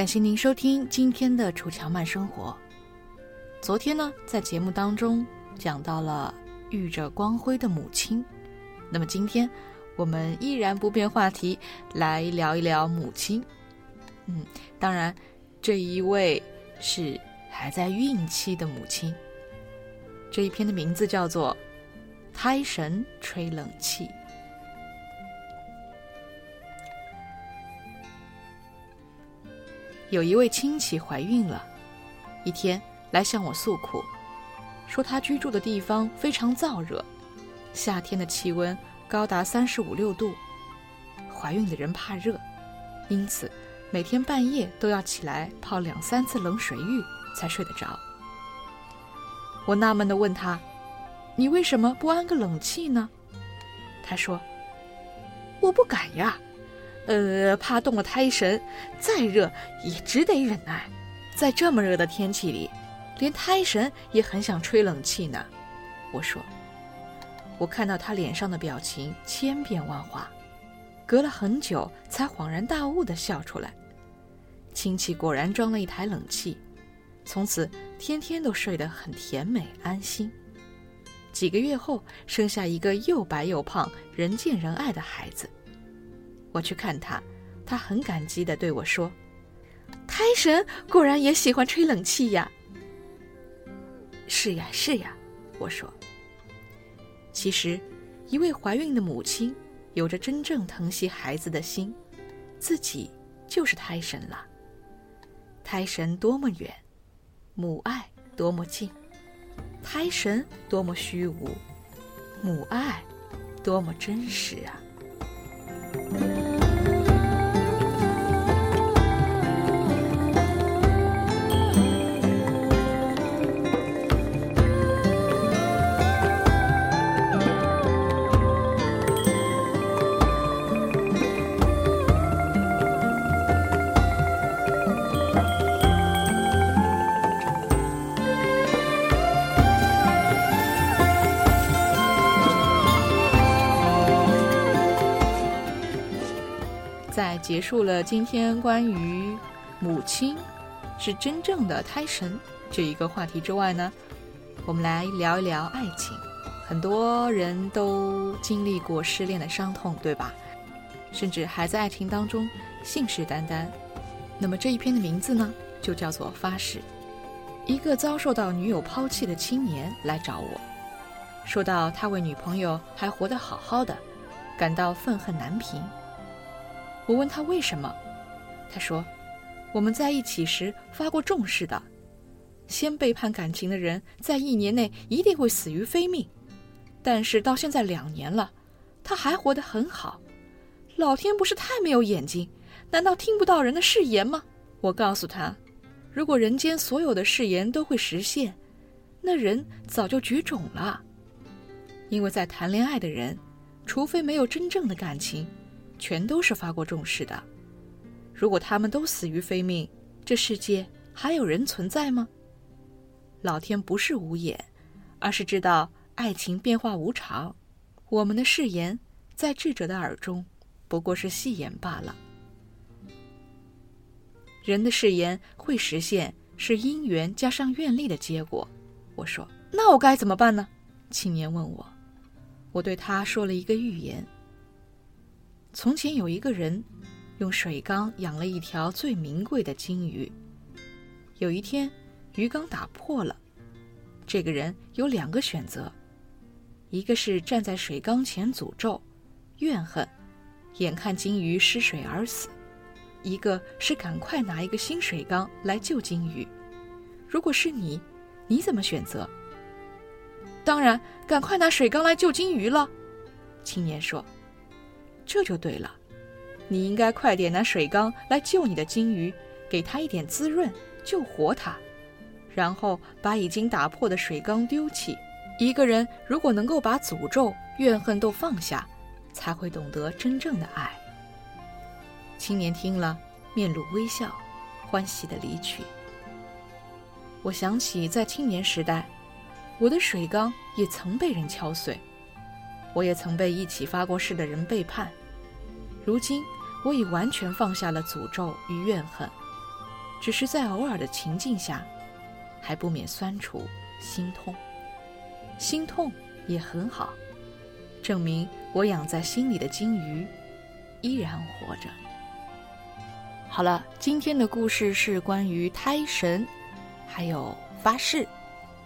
感谢您收听今天的《楚乔慢生活》。昨天呢，在节目当中讲到了遇着光辉的母亲，那么今天我们依然不变话题，来聊一聊母亲。嗯，当然，这一位是还在孕期的母亲。这一篇的名字叫做《胎神吹冷气》。有一位亲戚怀孕了，一天来向我诉苦，说她居住的地方非常燥热，夏天的气温高达三十五六度。怀孕的人怕热，因此每天半夜都要起来泡两三次冷水浴才睡得着。我纳闷地问他：“你为什么不安个冷气呢？”他说：“我不敢呀。”呃，怕动了胎神，再热也只得忍耐。在这么热的天气里，连胎神也很想吹冷气呢。我说，我看到他脸上的表情千变万化，隔了很久才恍然大悟地笑出来。亲戚果然装了一台冷气，从此天天都睡得很甜美安心。几个月后，生下一个又白又胖、人见人爱的孩子。我去看他，他很感激地对我说：“胎神果然也喜欢吹冷气呀。”“是呀，是呀。”我说。其实，一位怀孕的母亲有着真正疼惜孩子的心，自己就是胎神了。胎神多么远，母爱多么近；胎神多么虚无，母爱多么真实啊！结束了今天关于母亲是真正的胎神这一个话题之外呢，我们来聊一聊爱情。很多人都经历过失恋的伤痛，对吧？甚至还在爱情当中信誓旦旦。那么这一篇的名字呢，就叫做《发誓》。一个遭受到女友抛弃的青年来找我，说到他为女朋友还活得好好的，感到愤恨难平。我问他为什么，他说：“我们在一起时发过重誓的，先背叛感情的人，在一年内一定会死于非命。但是到现在两年了，他还活得很好。老天不是太没有眼睛，难道听不到人的誓言吗？”我告诉他，如果人间所有的誓言都会实现，那人早就绝种了。因为在谈恋爱的人，除非没有真正的感情。全都是发过重誓的。如果他们都死于非命，这世界还有人存在吗？老天不是无眼，而是知道爱情变化无常。我们的誓言，在智者的耳中，不过是戏言罢了。人的誓言会实现，是因缘加上愿力的结果。我说：“那我该怎么办呢？”青年问我。我对他说了一个预言。从前有一个人，用水缸养了一条最名贵的金鱼。有一天，鱼缸打破了。这个人有两个选择：一个是站在水缸前诅咒、怨恨，眼看金鱼失水而死；一个是赶快拿一个新水缸来救金鱼。如果是你，你怎么选择？当然，赶快拿水缸来救金鱼了。青年说：“这就对了，你应该快点拿水缸来救你的金鱼，给它一点滋润，救活它，然后把已经打破的水缸丢弃。一个人如果能够把诅咒、怨恨都放下，才会懂得真正的爱。”青年听了，面露微笑，欢喜的离去。我想起在青年时代。我的水缸也曾被人敲碎，我也曾被一起发过誓的人背叛。如今，我已完全放下了诅咒与怨恨，只是在偶尔的情境下，还不免酸楚、心痛。心痛也很好，证明我养在心里的金鱼依然活着。好了，今天的故事是关于胎神，还有发誓。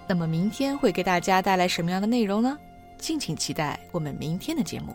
那么明天会给大家带来什么样的内容呢？敬请期待我们明天的节目。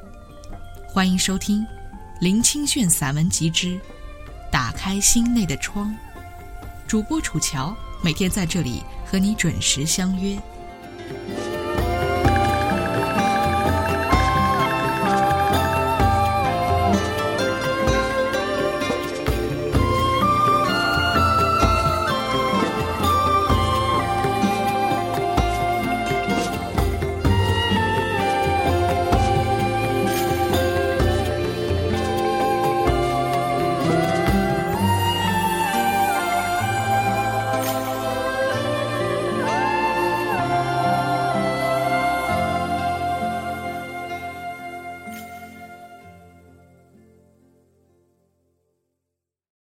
欢迎收听《林清炫散文集之打开心内的窗》，主播楚乔每天在这里和你准时相约。